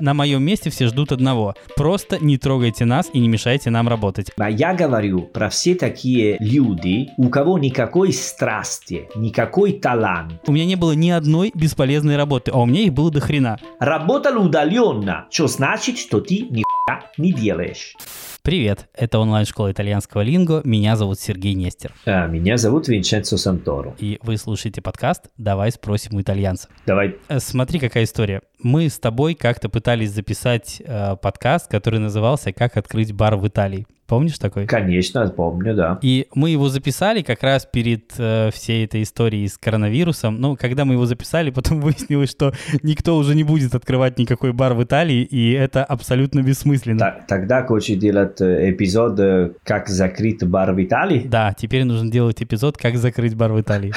На моем месте все ждут одного. Просто не трогайте нас и не мешайте нам работать. А я говорю про все такие люди, у кого никакой страсти, никакой талант. У меня не было ни одной бесполезной работы, а у меня их было до хрена. Работал удаленно, что значит, что ты ни не делаешь. Привет, это онлайн-школа итальянского линго. Меня зовут Сергей Нестер. А, меня зовут Винченцо Санторо. И вы слушаете подкаст «Давай спросим у итальянца». Давай. Э, смотри, какая история. Мы с тобой как-то пытались записать э, подкаст, который назывался «Как открыть бар в Италии». Помнишь такой? Конечно, помню, да. И мы его записали как раз перед э, всей этой историей с коронавирусом. Ну, когда мы его записали, потом выяснилось, что никто уже не будет открывать никакой бар в Италии, и это абсолютно бессмысленно. Та- тогда хочешь делать э, эпизод э, «Как закрыть бар в Италии»? Да, теперь нужно делать эпизод «Как закрыть бар в Италии».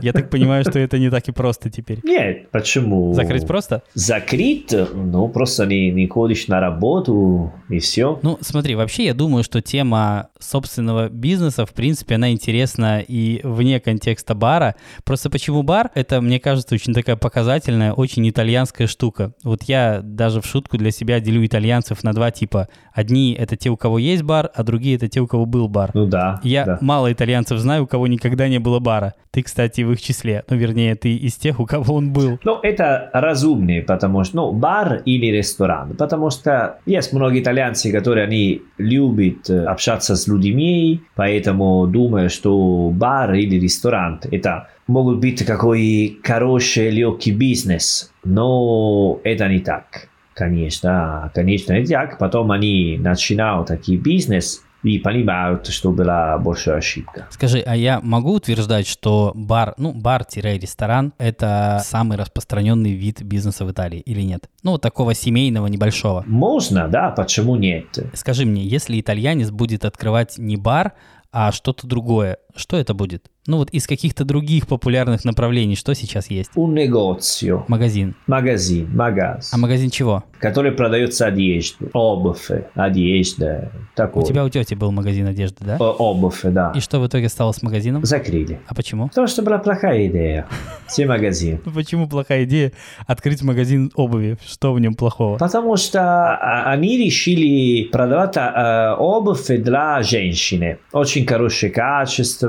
Я так понимаю, что это не так и просто теперь. Нет, почему? Закрыть просто? Закрыть? Ну, просто не, не ходишь на работу, и все. Ну, смотри, вообще я думаю, думаю, что тема собственного бизнеса, в принципе, она интересна и вне контекста бара. Просто почему бар? Это, мне кажется, очень такая показательная, очень итальянская штука. Вот я даже в шутку для себя делю итальянцев на два типа. Одни — это те, у кого есть бар, а другие — это те, у кого был бар. Ну да. Я да. мало итальянцев знаю, у кого никогда не было бара. Ты, кстати, в их числе. Ну, вернее, ты из тех, у кого он был. Ну, это разумнее, потому что, ну, бар или ресторан. Потому что есть многие итальянцы, которые они любят общаться с людьми, поэтому думаю, что бар или ресторан это могут быть какой хороший легкий бизнес, но это не так. Конечно, конечно не так. Потом они начинают такой бизнес, и понимают, что была большая ошибка. Скажи, а я могу утверждать, что бар, ну, бар-ресторан – это самый распространенный вид бизнеса в Италии или нет? Ну, вот такого семейного, небольшого. Можно, да, почему нет? Скажи мне, если итальянец будет открывать не бар, а что-то другое, что это будет? Ну вот из каких-то других популярных направлений, что сейчас есть? Un negozio. Магазин. Магазин, магаз. А магазин чего? Который продается одежду. Обувь, одежда, такое. У тебя у тети был магазин одежды, да? О, обувь, да. И что в итоге стало с магазином? Закрыли. А почему? Потому что была плохая идея. Все магазин. Ну почему плохая идея открыть магазин обуви? Что в нем плохого? Потому что они решили продавать э, обувь для женщины. Очень хорошее качество.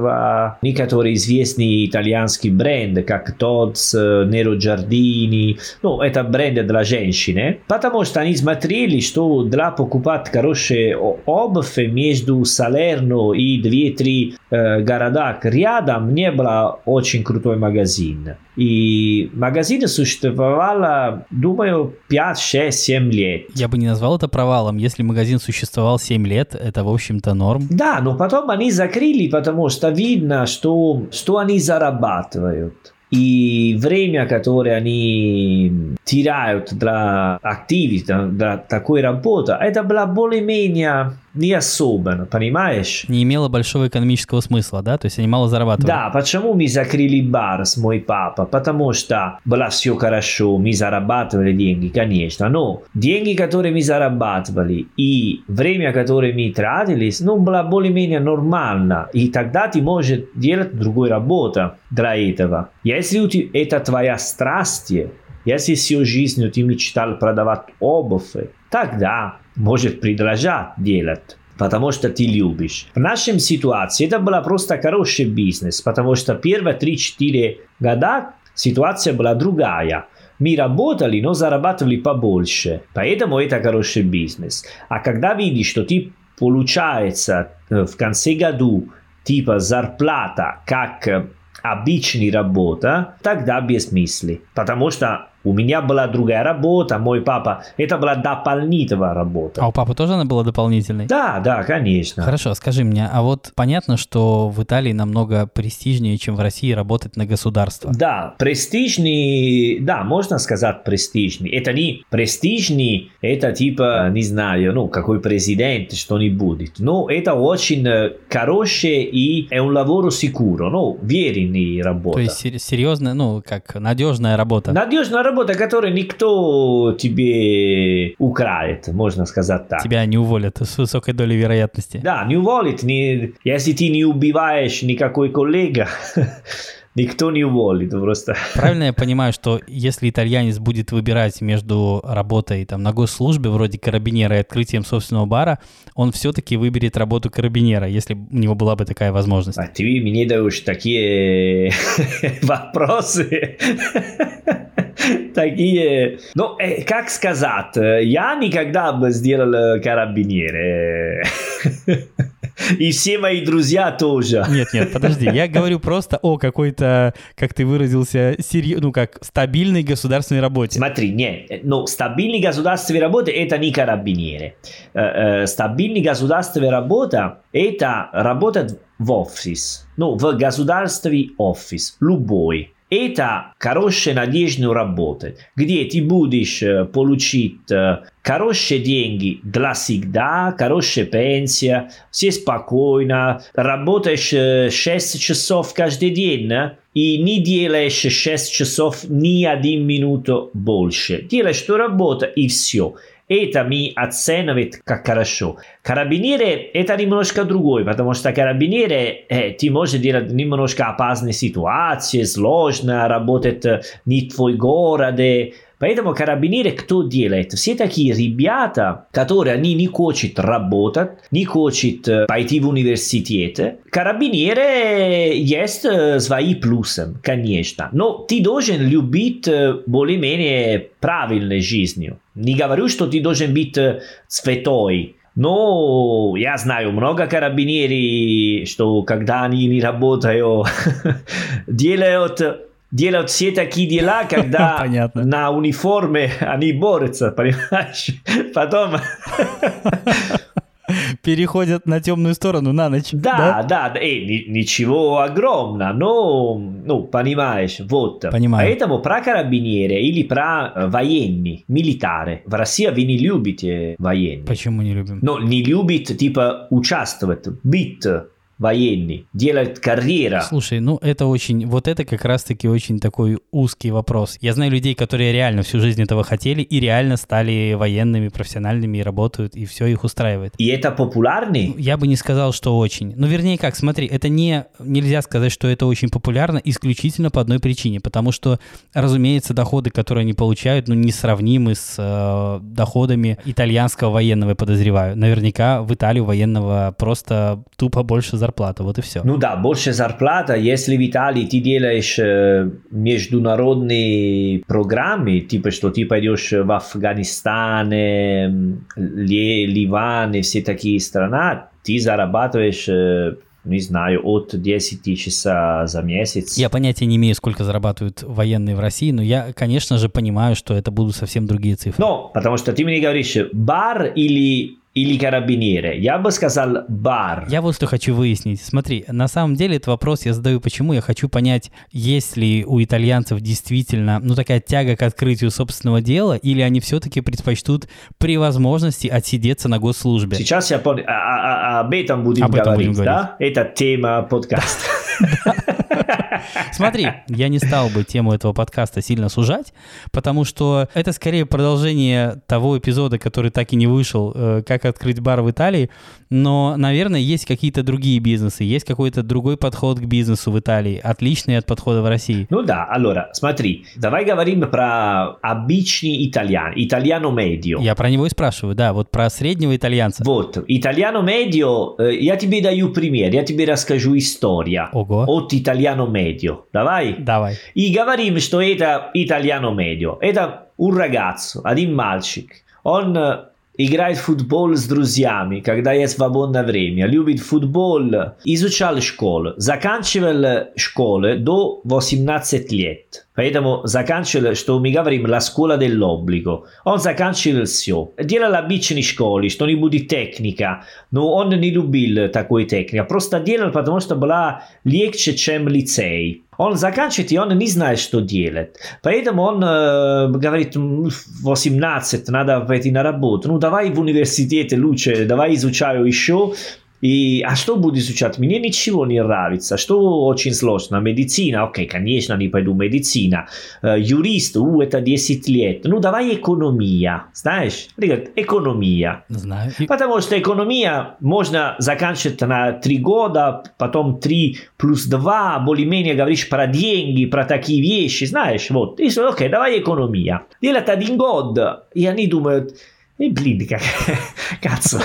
Некоторые известные итальянские бренды, как Tod's, Nero Giardini. Ну, это бренды для женщины. Потому что они смотрели, что для покупать хорошие обувь между Салерно и две-три э, города рядом не было очень крутой магазин. И магазин существовал, думаю, 5, 6, 7 лет. Я бы не назвал это провалом. Если магазин существовал 7 лет, это, в общем-то, норм. Да, но потом они закрыли, потому что видно, что, что они зарабатывают. И время, которое они теряют для активности, для такой работы, это было более-менее не особенно, понимаешь? Не имело большого экономического смысла, да? То есть они мало зарабатывали. Да, почему мы закрыли бар с мой папа? Потому что было все хорошо, мы зарабатывали деньги, конечно, но деньги, которые мы зарабатывали и время, которое мы тратили, ну, было более-менее нормально. И тогда ты можешь делать другую работу для этого. Если это твоя страсть, если всю жизнь ты мечтал продавать обувь, тогда может продолжать делать. Потому что ты любишь. В нашем ситуации это была просто хороший бизнес, потому что первые 3-4 года ситуация была другая. Мы работали, но зарабатывали побольше. Поэтому это хороший бизнес. А когда видишь, что ты получается в конце году типа зарплата, как обычная работа, тогда без мысли. Потому что у меня была другая работа, мой папа, это была дополнительная работа. А у папы тоже она была дополнительной? Да, да, конечно. Хорошо, скажи мне, а вот понятно, что в Италии намного престижнее, чем в России работать на государство. Да, престижный, да, можно сказать престижный. Это не престижный, это типа, не знаю, ну, какой президент, что-нибудь. Но это очень хорошее и è un lavoro sicuro, ну, веренный работа. То есть серьезная, ну, как надежная работа. Надежная работа работа, которую никто тебе украет, можно сказать так. Тебя не уволят с высокой долей вероятности. Да, не уволит, не... если ты не убиваешь никакой коллега, Никто не уволит просто. Правильно я понимаю, что если итальянец будет выбирать между работой там, на госслужбе, вроде карабинера, и открытием собственного бара, он все-таки выберет работу карабинера, если у него была бы такая возможность? А ты мне даешь такие вопросы. такие... Ну, э, как сказать, я никогда бы сделал карабинер. И все мои друзья тоже. Нет, нет, подожди. Я говорю просто о какой-то, как ты выразился, серьез... ну как, стабильной государственной работе. Смотри, нет, ну, стабильной государственной работы это не карабинеры. Стабильной государственной работа это работать в офис. Ну, в государственный офис, любой. Это хорошая надежная работа, где ты будешь получить хорошие деньги для всегда, хорошая пенсия, все спокойно, работаешь 6 часов каждый день и не делаешь 6 часов ни один минуту больше. Делаешь эту работу и все. Это ми оценивает как хорошо. Карабинеры это немножко другой, потому что карабинеры э, ты можешь делать немножко опасные ситуации, сложно, работать не в твой город, Поэтому карабинеры кто делает? Все такие ребята, которые они не хотят работать, не хотят пойти в университет. Карабинеры есть свои плюсы, конечно. Но ты должен любить более-менее правильной жизнью. Не говорю, что ты должен быть святой. Но я знаю много карабинеров, что когда они не работают, делают делают все такие дела, когда Понятно. на униформе они борются, понимаешь? Потом... Переходят на темную сторону на ночь. Да, да, да. Э, ничего огромного, но, ну, понимаешь, вот. Понимаю. Поэтому про карабинеры или про военный, милитары. В России вы не любите военных. Почему не любим? Ну, не любит, типа, участвовать, быть военный, делать карьера. Слушай, ну это очень, вот это как раз-таки очень такой узкий вопрос. Я знаю людей, которые реально всю жизнь этого хотели и реально стали военными, профессиональными и работают, и все их устраивает. И это популярный? Я бы не сказал, что очень. Ну, вернее как, смотри, это не, нельзя сказать, что это очень популярно исключительно по одной причине, потому что, разумеется, доходы, которые они получают, ну, несравнимы с э, доходами итальянского военного, я подозреваю. Наверняка в Италию военного просто тупо больше зарплата, вот и все. Ну да, больше зарплата, если в Италии ты делаешь э, международные программы, типа что ты пойдешь в Афганистан, э, Ливан и все такие страны, ты зарабатываешь э, не знаю, от 10 часа за месяц. Я понятия не имею, сколько зарабатывают военные в России, но я, конечно же, понимаю, что это будут совсем другие цифры. Ну, потому что ты мне говоришь, бар или или карабинеры? Я бы сказал бар. Я вот что хочу выяснить. Смотри, на самом деле этот вопрос я задаю почему. Я хочу понять, есть ли у итальянцев действительно ну такая тяга к открытию собственного дела, или они все-таки предпочтут при возможности отсидеться на госслужбе. Сейчас я понял. А, а, а, об этом будем об этом говорить, будем да? Это тема подкаста. Смотри, я не стал бы тему этого подкаста сильно сужать, потому что это скорее продолжение того эпизода, который так и не вышел, э, как открыть бар в Италии, но, наверное, есть какие-то другие бизнесы, есть какой-то другой подход к бизнесу в Италии, отличный от подхода в России. Ну да, allora, смотри, давай говорим про обычный итальян, итальяно медио. Я про него и спрашиваю, да, вот про среднего итальянца. Вот, итальяно медио, э, я тебе даю пример, я тебе расскажу историю Ого. от итальяно медио. Давай? Давай. И говорим, что это итальяно медио. Это un ragazzo, один мальчик. Он играет в футбол с друзьями, когда есть свободное время, любит футбол, изучал школу, заканчивал школу до 18 лет. Поэтому заканчивал, что мы говорим, la scuola dell'obbligo. Он заканчивал все. Делал обычные школы, что-нибудь техника, но он не любил такой техника. Просто делал, потому что была легче, чем лицей. Он заканчивает, и он не знает, что делать. Поэтому он э, говорит, 18, надо пойти на работу. Ну, давай в университете лучше, давай изучаю еще. И, а что буду изучать? Мне ничего не нравится. Что очень сложно? Медицина? Окей, конечно, не пойду медицина. Э, юрист? У, это 10 лет. Ну, давай экономия. Знаешь? Говорят, экономия. Знаю. Потому что экономия можно заканчивать на 3 года, потом 3 плюс 2, более-менее говоришь про деньги, про такие вещи, знаешь, вот. И окей, давай экономия. Делать один год. И они думают, и блин, как, кацу,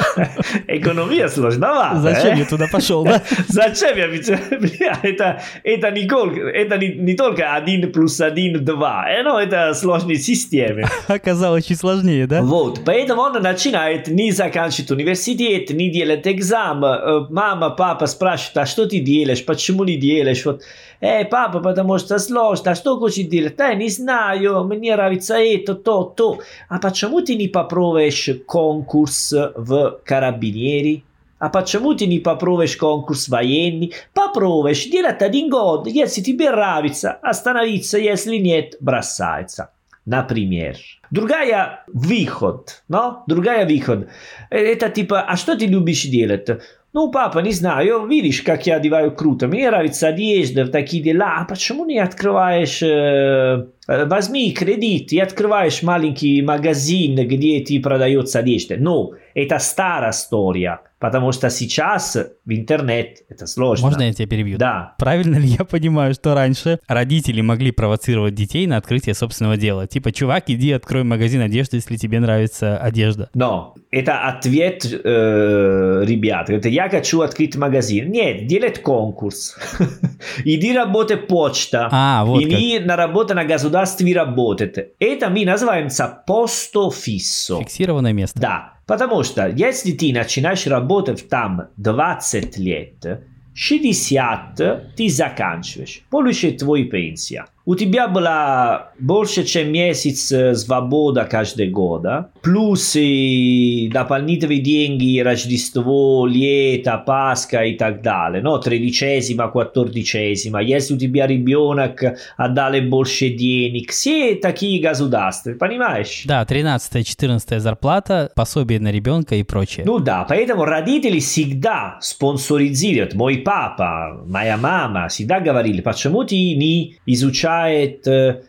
экономия сложновато. Зачем э? я туда пошел, да? Зачем я ведь, бля, это, это, не, это не, не только 1 плюс 1, 2, э, но это сложные системы. Оказалось чуть сложнее, да? Вот, поэтому он начинает не заканчивать университет, не делать экзамен. Э, Мама, папа спрашивают, а что ты делаешь, почему не делаешь? Вот, э, папа, потому что сложно, что хочешь делать? Да, не знаю, мне нравится это, то, то. А почему ты не попробуешь конкурс в карабинери? А почему ты не попробуешь конкурс военный? Попробуешь, делать один год, если тебе нравится, остановиться, если нет, бросается. Например. Другая выход, но? Другая выход. Это типа, а что ты любишь делать? Ну, папа, не знаю, видишь, как я одеваю круто. Мне нравится одежда, такие дела. А почему не открываешь... Э, возьми кредит и открываешь маленький магазин, где ты продается одежда. Ну, это старая история. Потому что сейчас в интернет это сложно. Можно я тебя перебью? Да. Правильно ли я понимаю, что раньше родители могли провоцировать детей на открытие собственного дела? Типа, чувак, иди открой магазин одежды, если тебе нравится одежда. Но это ответ э, ребят. Это я хочу открыть магазин. Нет, делать конкурс. Иди работать почта. А, вот Иди на работу на государстве работать. Это мы называемся посто фиссо. Фиксированное место. Да. Потому что если ты начинаешь работать там 20 лет, 60 ты заканчиваешь, получишь твою пенсию. У тебя была больше, чем месяц свобода каждый год, плюс и дополнительные деньги, Рождество, лето, Пасха и так далее, no? тридцатисима, quattordicesima, если у тебя ребенок, отдали больше денег, все такие государства, понимаешь? Да, 13-14 зарплата, пособие на ребенка и прочее. Ну да, поэтому родители всегда спонсоризируют. Мой папа, моя мама всегда говорили, почему ты не изучаешь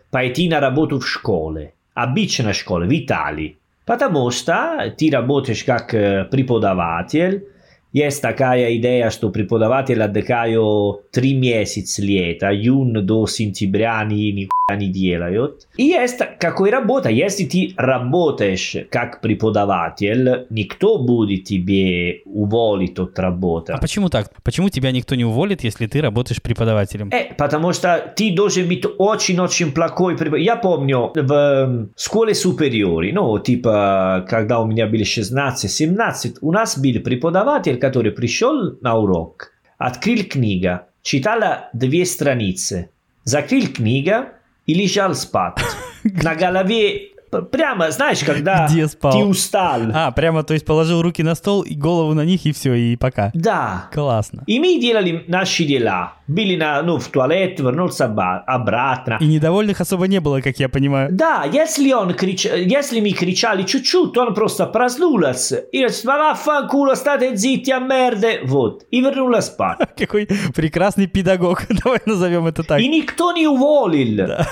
пойти на работу в школе, обычная школа, в Италии. Потому что ты работаешь как преподаватель, есть такая идея, что преподаватель отдыхают три месяца лета, июнь до сентября они никуда не делают. И есть какой работа, если ты работаешь как преподаватель, никто будет тебе уволить от работы. А почему так? Почему тебя никто не уволит, если ты работаешь преподавателем? Э, потому что ты должен быть очень-очень плохой преподаватель. Я помню в школе супериори, ну, типа, когда у меня были 16-17, у нас был преподаватель, который пришел на урок, открыл книгу, читала две страницы, закрыл книгу и лежал спать. На голове Прямо, знаешь, когда Где спал? ты устал. А, прямо, то есть положил руки на стол и голову на них, и все, и пока. Да. Классно. И мы делали наши дела. Были на, ну, в туалет, вернулся обратно. И недовольных особо не было, как я понимаю. Да, если он крич... если мы кричали чуть-чуть, он просто проснулся. И говорит, вафанкуло, стате зитти, а мерде. Вот. И вернулся спать. Какой прекрасный педагог. Давай назовем это так. И никто не уволил. Да.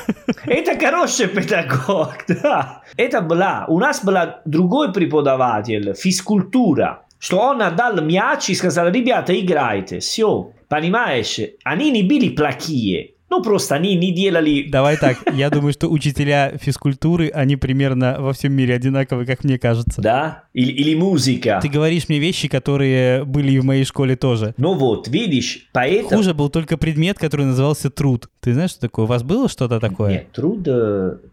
Это хороший педагог, да. Это была, у нас был другой преподаватель, физкультура, что он отдал мяч и сказал, ребята, играйте, все. Понимаешь, они не были плохие, ну, просто они не делали... Давай так, я думаю, что учителя физкультуры, они примерно во всем мире одинаковые, как мне кажется. Да? Или, или музыка. Ты говоришь мне вещи, которые были и в моей школе тоже. Ну вот, видишь, поэтому... Хуже был только предмет, который назывался труд. Ты знаешь, что такое? У вас было что-то такое? Нет, труд...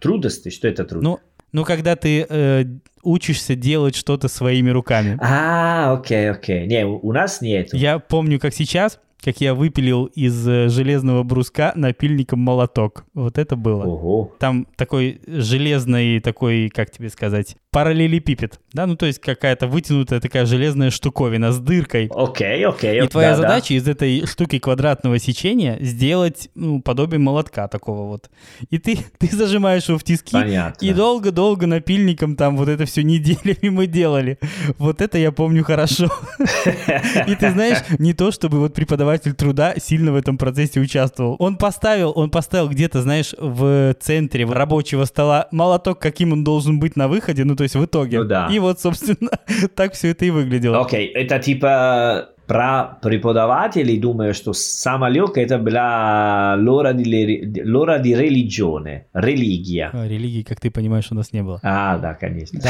Трудности, что это труд? Ну, ну, когда ты э, учишься делать что-то своими руками. А, окей, окей. Не, у нас нет. Я помню, как сейчас, как я выпилил из э, железного бруска напильником молоток. Вот это было. Ого. Там такой железный, такой, как тебе сказать, параллелепипед, да, ну то есть какая-то вытянутая такая железная штуковина с дыркой. Окей, окей. И твоя да, да. задача из этой штуки квадратного сечения сделать ну, подобие молотка такого вот. И ты, ты зажимаешь его в тиски, Понятно. и долго-долго напильником там вот это все неделями мы делали. Вот это я помню хорошо. И ты знаешь, не то чтобы вот преподаватель труда сильно в этом процессе участвовал. Он поставил, он поставил где-то, знаешь, в центре рабочего стола молоток, каким он должен быть на выходе, ну то есть в итоге. Ну да. И вот, собственно, так все это и выглядело. Окей, это типа про преподавателей думаю, что самое легкое это была di, le- l'ora di religione, религия. А, Религии, как ты понимаешь, у нас не было. А, да, конечно.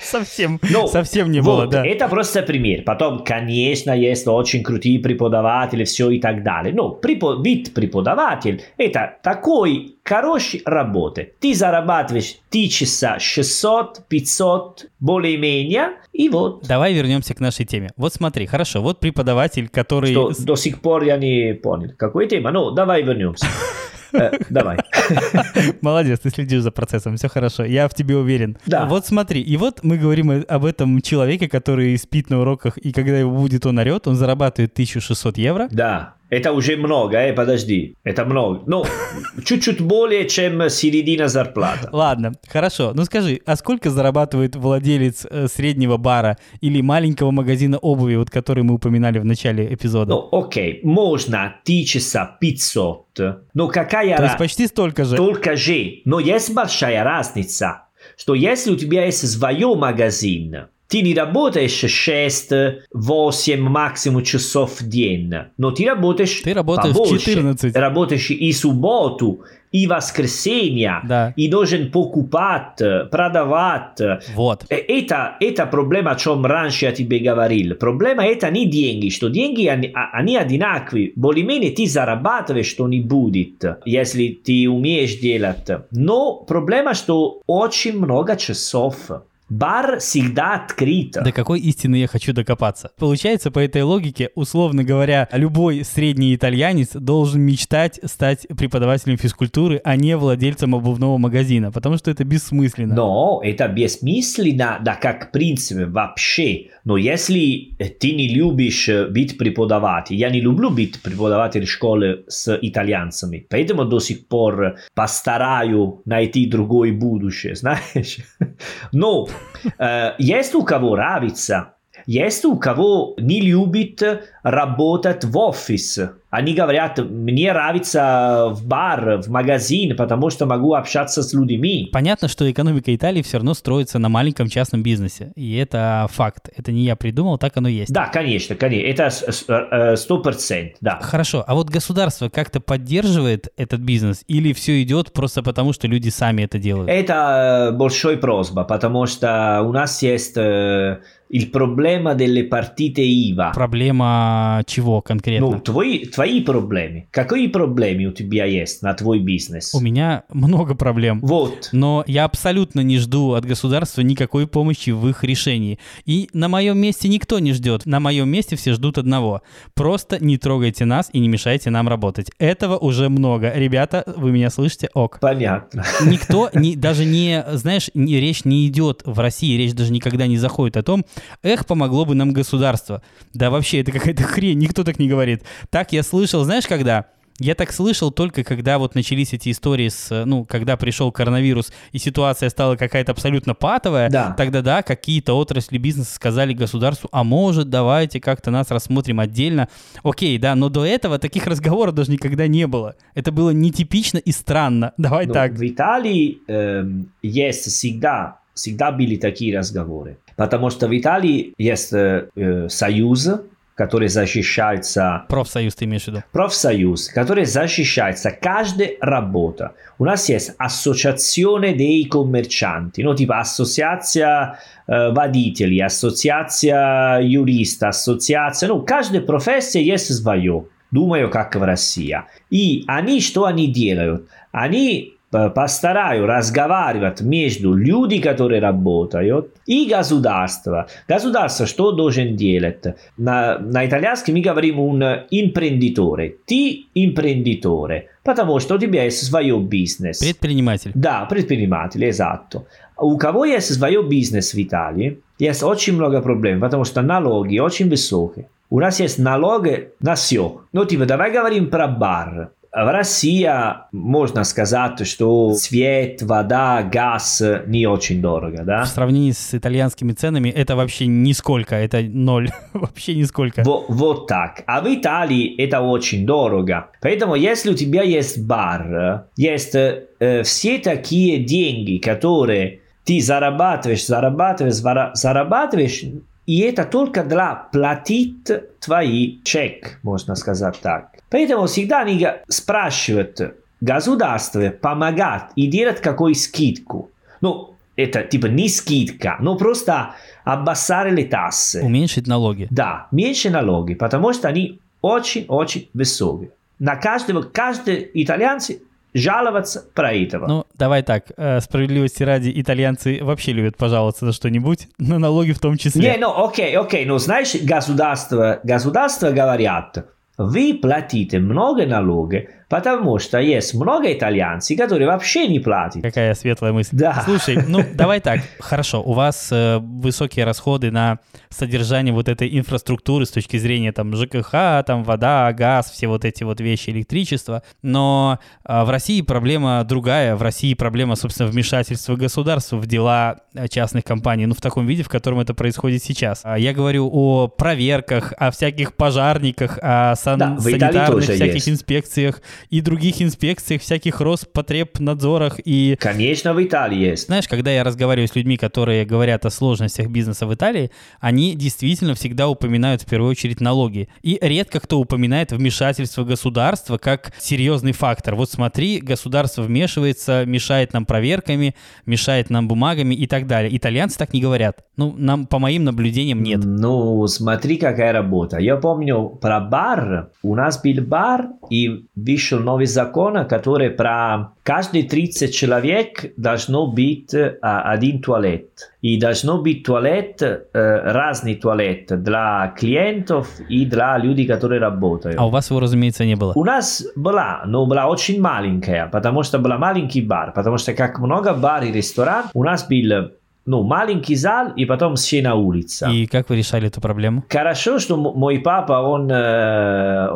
Совсем, совсем не было, да. Это просто пример. Потом, конечно, есть очень крутые преподаватели, все и так далее. Но вид преподаватель это такой хорошей работы. Ты зарабатываешь ты часа 600, 500, более-менее, и вот. Давай вернемся к нашей теме. Вот смотри, хорошо, вот преподаватель, который... Что до сих пор я не понял. Какой тема? Ну, давай вернемся. Э, Давай. Молодец, ты следишь за процессом, все хорошо, я в тебе уверен. Да. Вот смотри, и вот мы говорим об этом человеке, который спит на уроках, и когда его будет он орет, он зарабатывает 1600 евро. Да, это уже много, э, подожди. Это много. Ну, чуть-чуть более, чем середина зарплата. Ладно, хорошо. Ну скажи, а сколько зарабатывает владелец э, среднего бара или маленького магазина обуви, вот который мы упоминали в начале эпизода? Ну, окей, можно 1500, но какая То есть разница? почти столько же. Только же, но есть большая разница, что если у тебя есть свой магазин, не работаешь 6, 8, максимум часов в день, но ты работаешь Ты работаешь побольше. 14. Работаешь и субботу, и воскресенье, Да. и должен покупать, продавать. Вот. Это, это проблема, о чем раньше я тебе говорил. Проблема это не деньги, что деньги они, они одинаковые. Более-менее ты зарабатываешь что-нибудь, если ты умеешь делать. Но проблема, что очень много часов. Бар всегда открыт. До какой истины я хочу докопаться? Получается, по этой логике, условно говоря, любой средний итальянец должен мечтать стать преподавателем физкультуры, а не владельцем обувного магазина, потому что это бессмысленно. Но это бессмысленно, да как принцип вообще. Но если э, ты не любишь э, быть преподавателем, я не люблю быть преподавателем школы с итальянцами, поэтому до сих пор постараюсь найти другое будущее, знаешь. Но э, есть у кого нравится, есть у кого не любит работать в офис. Они говорят, мне нравится в бар, в магазин, потому что могу общаться с людьми. Понятно, что экономика Италии все равно строится на маленьком частном бизнесе. И это факт. Это не я придумал, так оно есть. Да, конечно, конечно, это с- э, сто процентов, да. Хорошо, а вот государство как-то поддерживает этот бизнес или все идет просто потому, что люди сами это делают? Это э, большой просьба, потому что у нас есть э, il problema delle partite IVA. Проблема чего конкретно? Ну, твои, твои проблемы. Какие проблемы у тебя есть на твой бизнес? У меня много проблем. Вот. Но я абсолютно не жду от государства никакой помощи в их решении. И на моем месте никто не ждет. На моем месте все ждут одного. Просто не трогайте нас и не мешайте нам работать. Этого уже много. Ребята, вы меня слышите? Ок. Понятно. Никто, не, даже не, знаешь, не, речь не идет в России, речь даже никогда не заходит о том, эх, помогло бы нам государство. Да вообще, это какая-то хрень, никто так не говорит. Так я слышал, знаешь, когда? Я так слышал только когда вот начались эти истории с, э, ну, когда пришел коронавирус и ситуация стала какая-то абсолютно патовая, Да. тогда да, какие-то отрасли бизнеса сказали государству, а может, давайте как-то нас рассмотрим отдельно. Окей, да, но до этого таких разговоров даже никогда не было. Это было нетипично и странно. Давай Но так. в Италии эм, есть всегда, всегда были такие разговоры. Потому что в Италии есть э, э, союз, который защищается Профсоюз ты имеешь в виду? профсоюз, который защищается каждая работа. У нас есть ассоциаzione dei commercianti, ну типа ассоциация э, водителей, ассоциация юриста, ассоциация, ну каждая профессия есть свое. Думаю, как в России. И они что они делают? Они постараюсь разговаривать между людьми, которые работают, и государство. Государство что должен делать? На, на итальянском мы говорим un imprenditore. Ты imprenditore, потому что у тебя есть свой бизнес. Предприниматель. Да, предприниматель, exatto. У кого есть свой бизнес в Италии, есть очень много проблем, потому что налоги очень высокие. У нас есть налоги на все. Ну, типа, давай говорим про бар. В России можно сказать, что свет, вода, газ не очень дорого, да? В сравнении с итальянскими ценами это вообще нисколько, это ноль, вообще нисколько. Во, вот так. А в Италии это очень дорого. Поэтому если у тебя есть бар, есть э, все такие деньги, которые ты зарабатываешь, зарабатываешь, зарабатываешь, и это только для платить твои чек, можно сказать так. Поэтому всегда они спрашивают государство помогать и делать какую скидку. Ну, это типа не скидка, но просто обоссарили тассы. Уменьшить налоги. Да, меньше налоги, потому что они очень-очень высокие. На каждого, каждый итальянцы жаловаться про этого. Ну, давай так, э, справедливости ради, итальянцы вообще любят пожаловаться на что-нибудь, на налоги в том числе. Не, ну, окей, окей, ну, знаешь, государство, государство говорят, вы платите много налогов, потому что есть много итальянцев, которые вообще не платят. Какая светлая мысль. Да. Слушай, ну давай так, хорошо, у вас э, высокие расходы на содержание вот этой инфраструктуры с точки зрения там ЖКХ, там вода, газ, все вот эти вот вещи, электричество, но э, в России проблема другая, в России проблема, собственно, вмешательства государства в дела э, частных компаний, ну в таком виде, в котором это происходит сейчас. А я говорю о проверках, о всяких пожарниках, о сан- да, санитарных всяких есть. инспекциях и других инспекциях, всяких Роспотребнадзорах и... Конечно, в Италии есть. Знаешь, когда я разговариваю с людьми, которые говорят о сложностях бизнеса в Италии, они действительно всегда упоминают в первую очередь налоги. И редко кто упоминает вмешательство государства как серьезный фактор. Вот смотри, государство вмешивается, мешает нам проверками, мешает нам бумагами и так далее. Итальянцы так не говорят. Ну, нам, по моим наблюдениям, нет. Ну, смотри, какая работа. Я помню про бар. У нас был бар, и вышел новый закон, который про каждые 30 человек должно быть один туалет. И должно быть туалет, разный туалет для клиентов и для людей, которые работают. А у вас его, разумеется, не было? У нас была, но была очень маленькая, потому что был маленький бар, потому что как много бар и ресторан, у нас был ну, маленький зал и потом все на улице. И как вы решали эту проблему? Хорошо, что мой папа, он, э,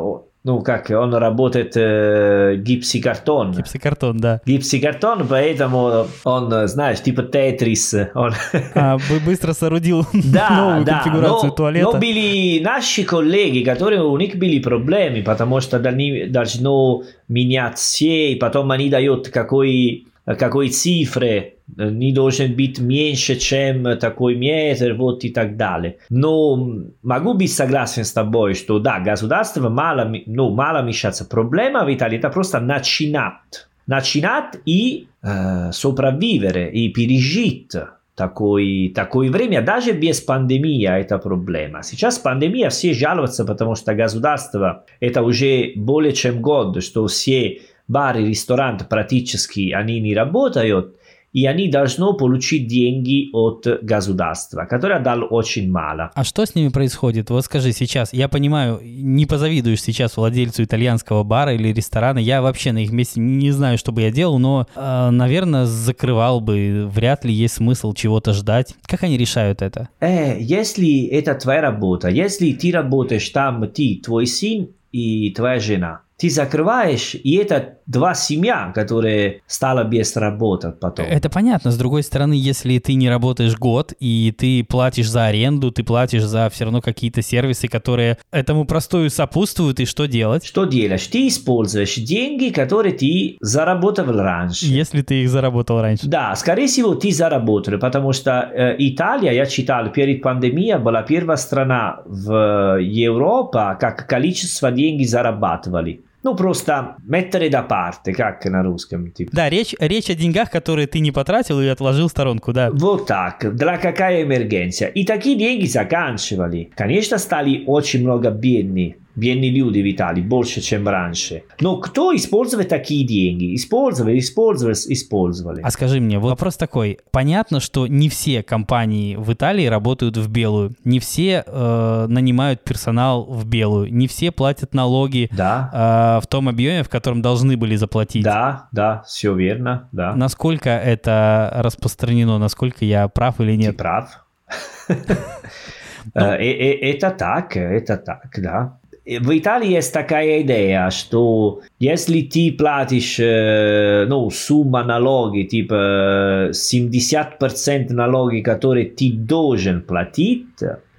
ну, как, он работает э, гипсикартон. Гипсикартон, да. Гипсикартон, поэтому он, знаешь, типа Тетрис. Он... А, быстро соорудил да, новую да, конфигурацию но, туалета. Но были наши коллеги, которые у них были проблемы, потому что должно менять все, и потом они дают какой, какой цифры не должен быть меньше, чем такой метр, вот и так далее. Но могу быть согласен с тобой, что да, государство мало, ну, мало мешаться. Проблема в Италии это просто начинать. Начинать и э, соправвivere, и пережить такой, такое время, даже без пандемии это проблема. Сейчас пандемия, все жалуются, потому что государство, это уже более чем год, что все бары, рестораны практически они не работают, и они должны получить деньги от государства, которое дал очень мало. А что с ними происходит? Вот скажи сейчас, я понимаю, не позавидуешь сейчас владельцу итальянского бара или ресторана, я вообще на их месте не знаю, что бы я делал, но, э, наверное, закрывал бы, вряд ли есть смысл чего-то ждать. Как они решают это? Э, если это твоя работа, если ты работаешь там, ты, твой сын и твоя жена – ты закрываешь, и это два семья, которые стала без работы потом. Это понятно. С другой стороны, если ты не работаешь год, и ты платишь за аренду, ты платишь за все равно какие-то сервисы, которые этому простою сопутствуют, и что делать? Что делаешь? Ты используешь деньги, которые ты заработал раньше. Если ты их заработал раньше. Да, скорее всего, ты заработал, потому что э, Италия, я читал, перед пандемией была первая страна в Европе, как количество денег зарабатывали. Ну, просто mettere da parte, как на русском. Типа. Да, речь, речь о деньгах, которые ты не потратил и отложил в сторонку, да. Вот так, для какая эмергенция. И такие деньги заканчивали. Конечно, стали очень много бедны, люди в Италии, больше, чем раньше. Но кто использует такие деньги? Использовали, использовали, использовали. А скажи мне, вот вопрос такой. Понятно, что не все компании в Италии работают в белую, не все э, нанимают персонал в белую, не все платят налоги да. э, в том объеме, в котором должны были заплатить. Да, да, все верно, да. Насколько это распространено, насколько я прав или нет? Ты прав. Ну. Это так, это так, да. В Италии есть такая идея, что если ты платишь ну, сумма налоги, типа 70% налоги, которые ты должен платить,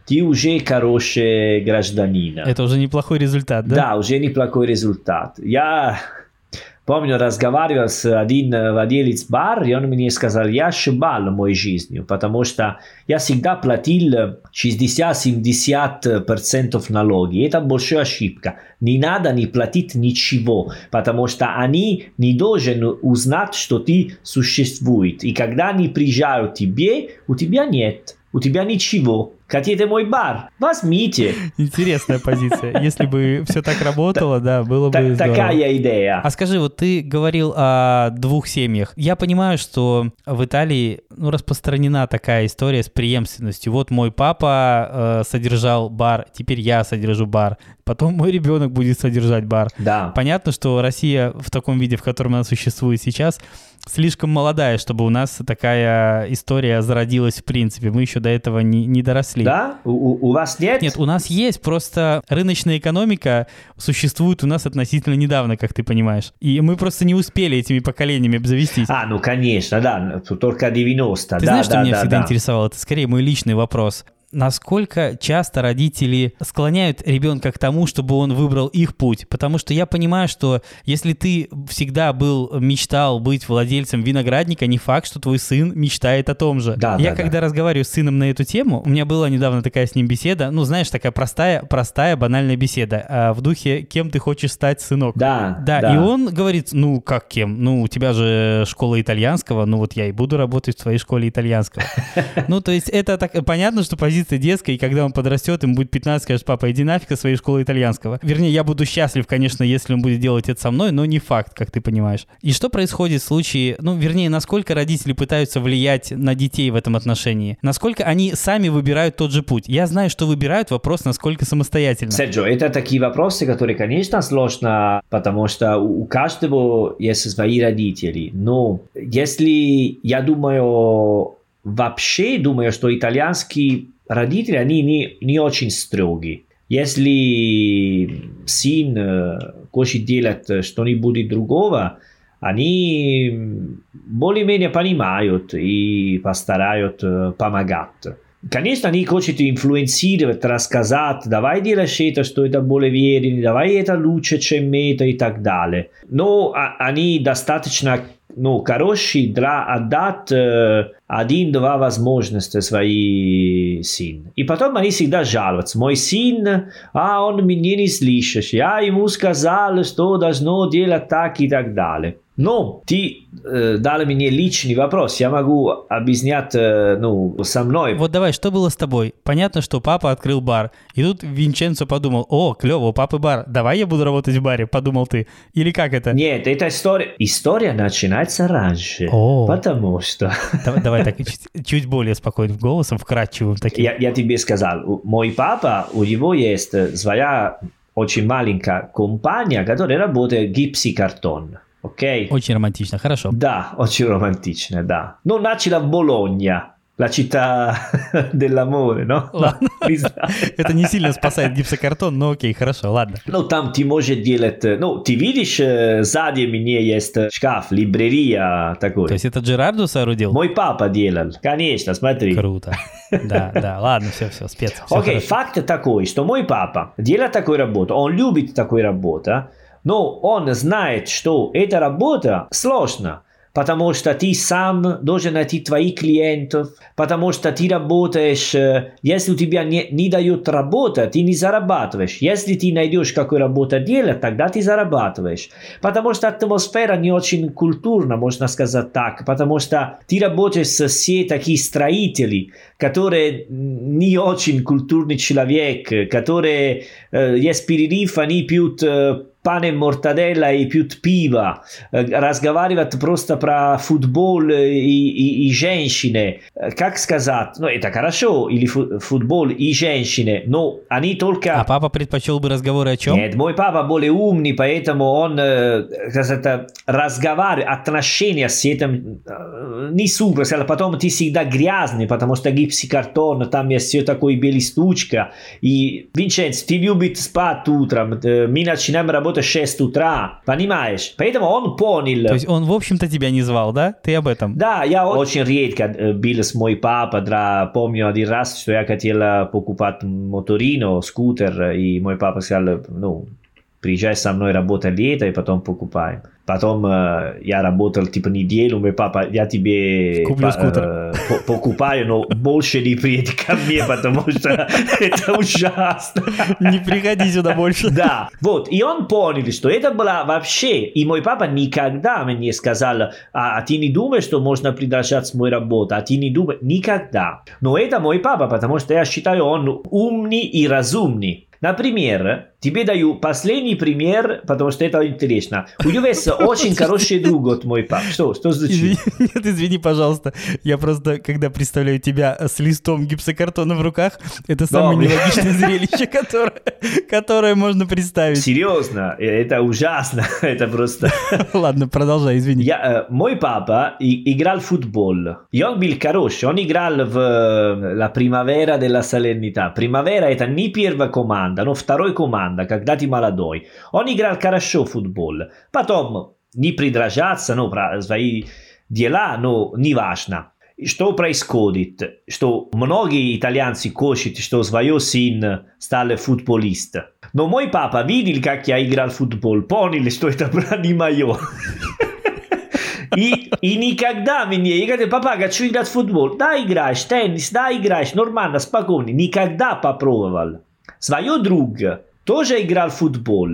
ты уже хороший гражданин. Это уже неплохой результат, да? Да, уже неплохой результат. Я Помню, разговаривал с один владелец бар, и он мне сказал, я ошибал мою жизнью, потому что я всегда платил 60-70% налоги. Это большая ошибка. Не надо не платить ничего, потому что они не должны узнать, что ты существует. И когда они приезжают к тебе, у тебя нет, у тебя ничего. Хотите мой бар? Возьмите. Интересная позиция. Если бы все так работало, да, было бы здорово. Такая идея. А скажи, вот ты говорил о двух семьях. Я понимаю, что в Италии ну, распространена такая история с преемственностью. Вот мой папа э, содержал бар, теперь я содержу бар. Потом мой ребенок будет содержать бар. Да. Понятно, что Россия в таком виде, в котором она существует сейчас, слишком молодая, чтобы у нас такая история зародилась в принципе. Мы еще до этого не, не доросли. Да? У, у вас нет? Нет, у нас есть, просто рыночная экономика существует у нас относительно недавно, как ты понимаешь. И мы просто не успели этими поколениями обзавестись. А, ну конечно, да, только 90. Ты да, знаешь, да, что меня да, всегда да. интересовало? Это скорее мой личный вопрос насколько часто родители склоняют ребенка к тому, чтобы он выбрал их путь. Потому что я понимаю, что если ты всегда был, мечтал быть владельцем виноградника, не факт, что твой сын мечтает о том же. Да, я да, когда да. разговариваю с сыном на эту тему, у меня была недавно такая с ним беседа, ну, знаешь, такая простая, простая, банальная беседа а, в духе, кем ты хочешь стать, сынок. Да, Да, да. и он говорит, ну, как кем? Ну, у тебя же школа итальянского, ну, вот я и буду работать в твоей школе итальянского. Ну, то есть это так понятно, что позиция детская, и когда он подрастет, ему будет 15, скажет, папа, иди нафиг из своей школы итальянского. Вернее, я буду счастлив, конечно, если он будет делать это со мной, но не факт, как ты понимаешь. И что происходит в случае, ну, вернее, насколько родители пытаются влиять на детей в этом отношении? Насколько они сами выбирают тот же путь? Я знаю, что выбирают, вопрос, насколько самостоятельно. Серджо, это такие вопросы, которые, конечно, сложно, потому что у каждого есть свои родители. Но если, я думаю, вообще думаю, что итальянские родители, они не, не очень строги. Если сын э, хочет делать что-нибудь другого, они более-менее понимают и постараются э, помогать. Конечно, они хотят инфлюенцировать, рассказать, давай делаешь это, что это более верно, давай это лучше, чем это и так далее. Но а, они достаточно ну, хорошие для отдать э, один-два возможности свои сын. И потом они всегда жалуются. Мой сын, а он меня не слышит. Я ему сказал, что должно делать так и так далее. Но ты э, дал мне личный вопрос, я могу объяснять э, ну, со мной. Вот давай, что было с тобой? Понятно, что папа открыл бар, и тут Винченцо подумал, о, клево, у папы бар, давай я буду работать в баре, подумал ты. Или как это? Нет, эта история, история начинается раньше, О. потому что... Давай, давай так чуть, чуть более спокойным голосом, вкрадчивым таким. Я, я тебе сказал, мой папа, у него есть э, своя очень маленькая компания, которая работает гипсикартон. Окей? Очень романтично, хорошо. Да, очень романтично, да. Но начала в Бологна, la città dell'amore, no? Ладно. Это не сильно спасает гипсокартон, но окей, хорошо, ладно. Ну, там ты можешь делать... Ну, ты видишь, сзади меня есть шкаф, либреria такой. То есть это Джерарду соорудил? Мой папа делал. Конечно, смотри. Круто. Да, да, ладно, все, все, спец. Окей, факт такой, что мой папа делает такую работу, он любит такую работу, но он знает, что эта работа сложна. потому что ты сам должен найти твоих клиентов, потому что ты работаешь, э, если у тебя не, не дают работа, ты не зарабатываешь. Если ты найдешь какую работу делать, тогда ты зарабатываешь. Потому что атмосфера не очень культурна, можно сказать так, потому что ты работаешь с все такие строители, которые не очень культурный человек, которые э, есть перерыв, они пьют pane mortadella и пьют пиво, разговаривают просто про футбол и, и, и женщины. Как сказать? Ну, это хорошо, или футбол и женщины, но они только... А папа предпочел бы разговоры о чем? Нет, мой папа более умный, поэтому он, сказать, разговаривает, отношения с этим не супер. Потом ты всегда грязный, потому что гипсикартон, там есть все такое белистучка. И, Винченц, ты любишь спать утром, мы начинаем работать работа 6 утра, понимаешь? Поэтому он понял. То есть он, в общем-то, тебя не звал, да? Ты об этом? Да, я очень редко был с мой папа, да, помню один раз, что я хотел покупать моторино, скутер, и мой папа сказал, ну, приезжай со мной работать лето, и потом покупаем. Потом э, я работал типа неделю, мой папа, я тебе Куплю скутер. Э, покупаю, но больше не приедь ко мне, потому что это ужасно. Не приходи сюда больше. Да, вот, и он понял, что это было вообще, и мой папа никогда мне сказал, а, ты не думаешь, что можно продолжать с моей работой, а ты не думаешь, никогда. Но это мой папа, потому что я считаю, он умный и разумный. Например, тебе даю последний пример, потому что это интересно. У него есть очень хороший друг от мой пап. Что? Что значит? Извини, нет, извини, пожалуйста. Я просто, когда представляю тебя с листом гипсокартона в руках, это самое да, нелогичное зрелище, которое, которое можно представить. Серьезно? Это ужасно. Это просто... Ладно, продолжай, извини. Я, э, мой папа и, играл в футбол. И он был хороший. Он играл в э, la primavera della Salernità. Primavera это не первая команда, но второй команда, когда ты молодой. Он играл хорошо в футбол. Потом не придрожаться, ну, про свои дела, но не важно. Что происходит? Что многие итальянцы кошат, что свой сын стал футболист. Но мой папа видел, как я играл в футбол, понял, что это было не мое. И, и никогда мне, я говорю, папа, хочу играть в футбол. Да, играешь, теннис, да, играешь, нормально, спокойно. Никогда попробовал. Свой друг тоже играл в футбол.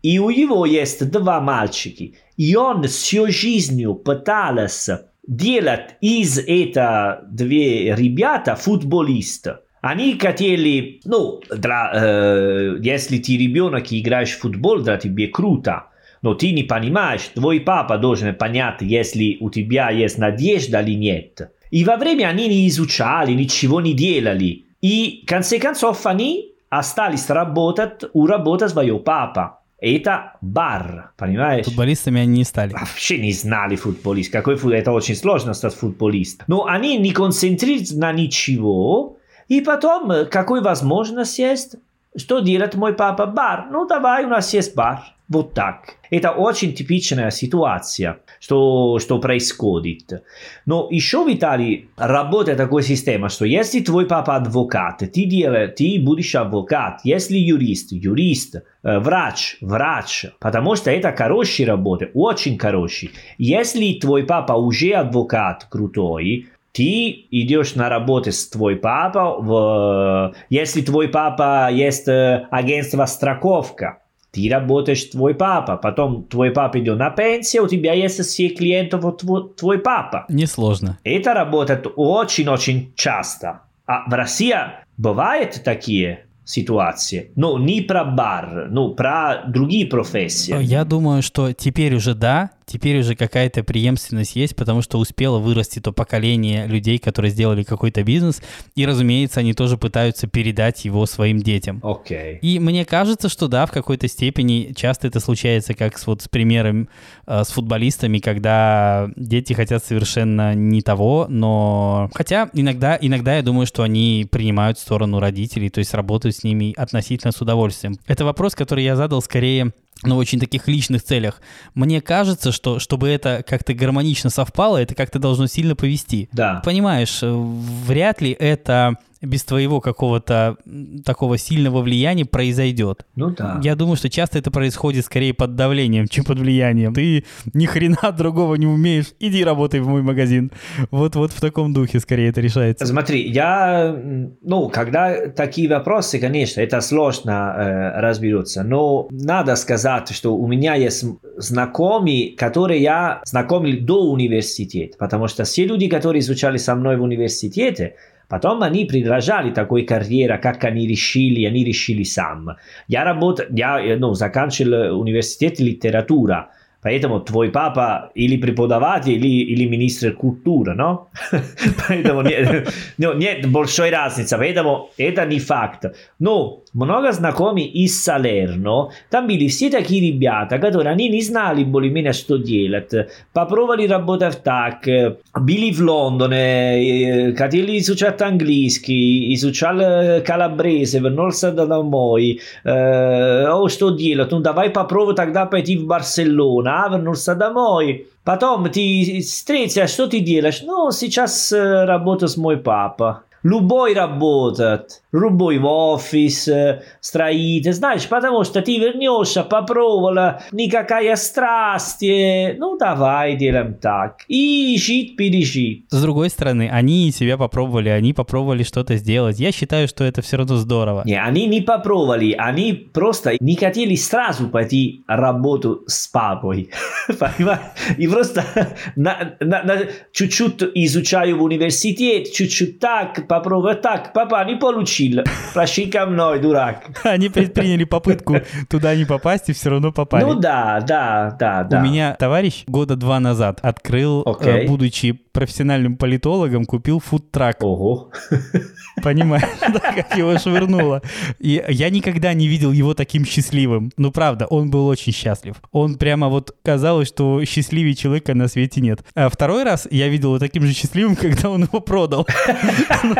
И у него есть два мальчики. И он всю жизнью пытался делать из этих две ребята футболиста. Они хотели, ну, для, э, если ты ребенок и играешь в футбол, для тебя круто. Но ты не понимаешь, твой папа должен понять, если у тебя есть надежда или нет. И во время они не изучали, ничего не делали. И в конце концов они остались работать у работы своего папа. Это бар, понимаешь? Футболистами они не стали. Вообще не знали футболист. Какой фут... Это очень сложно стать футболистом. Но они не концентрируются на ничего. И потом, какой возможность есть? Что делает мой папа? Бар. Ну давай, у нас есть бар. Вот так. Это очень типичная ситуация, что, что происходит. Но еще в Италии работает такая система, что если твой папа адвокат, ты, делаешь, ты будешь адвокат. Если юрист, юрист. Врач, врач. Потому что это хороший работа, очень хороший. Если твой папа уже адвокат крутой, ты идешь на работу с твой папа, в, если твой папа есть агентство страховка, ты работаешь твой папа, потом твой папа идет на пенсию, у тебя есть все клиенты вот твой, папа. Несложно. Это работает очень-очень часто. А в России бывают такие ситуации. Но не про бар, ну, про другие профессии. Я думаю, что теперь уже да, теперь уже какая-то преемственность есть, потому что успело вырасти то поколение людей, которые сделали какой-то бизнес, и, разумеется, они тоже пытаются передать его своим детям. Okay. И мне кажется, что да, в какой-то степени часто это случается, как с, вот с примером э, с футболистами, когда дети хотят совершенно не того, но... Хотя иногда, иногда я думаю, что они принимают сторону родителей, то есть работают с ними относительно с удовольствием. Это вопрос, который я задал скорее но в очень таких личных целях. Мне кажется, что чтобы это как-то гармонично совпало, это как-то должно сильно повести. Да. Понимаешь, э, вряд ли это без твоего какого-то такого сильного влияния произойдет. Ну да. Я думаю, что часто это происходит скорее под давлением, чем под влиянием. Ты ни хрена другого не умеешь, иди работай в мой магазин. Вот-вот в таком духе скорее это решается. Смотри, я, ну, когда такие вопросы, конечно, это сложно э, разберутся, но надо сказать, что у меня есть знакомые, которые я знакомил до университета, потому что все люди, которые изучали со мной в университете, Потом они предложили такой карьера, как они решили, они решили сам. Я работал, я ну, заканчивал университет литература, Поэтому твой папа или преподаватель, или, или министр культуры, no? Поэтому нет, ну, нет большой разницы. Поэтому это не факт. Но много знакомых из Салерно, там были все такие ребята, которые они не знали более-менее, что делать. Попробовали работать так. Были в Лондоне, хотели изучать английский, изучали калабрese, вернулся домой. О, что делать? Ну, давай попробуй тогда пойти в Барселону вернулся домой. Потом ты встретишься, что ты делаешь? Ну, сейчас работаю с мой папа. Любой работает. любой в офис, строитель, знаешь, потому что ты вернешься, попробовала, никакая страсть, ну давай делаем так. И жить, пережить. С другой стороны, они себя попробовали, они попробовали что-то сделать. Я считаю, что это все равно здорово. Не, они не попробовали, они просто не хотели сразу пойти работу с папой. Понимаешь? И просто на, на, на, чуть-чуть изучаю в университете, чуть-чуть так, попробую так, папа не получил учил. Прошли ко мной, дурак. Они предприняли попытку туда не попасть и все равно попали. Ну да, да, да, да. У меня товарищ года два назад открыл, okay. Э, будучи профессиональным политологом, купил фудтрак. Ого. Понимаешь, да, как его швырнуло. И я никогда не видел его таким счастливым. Ну, правда, он был очень счастлив. Он прямо вот казалось, что счастливее человека на свете нет. А второй раз я видел его таким же счастливым, когда он его продал.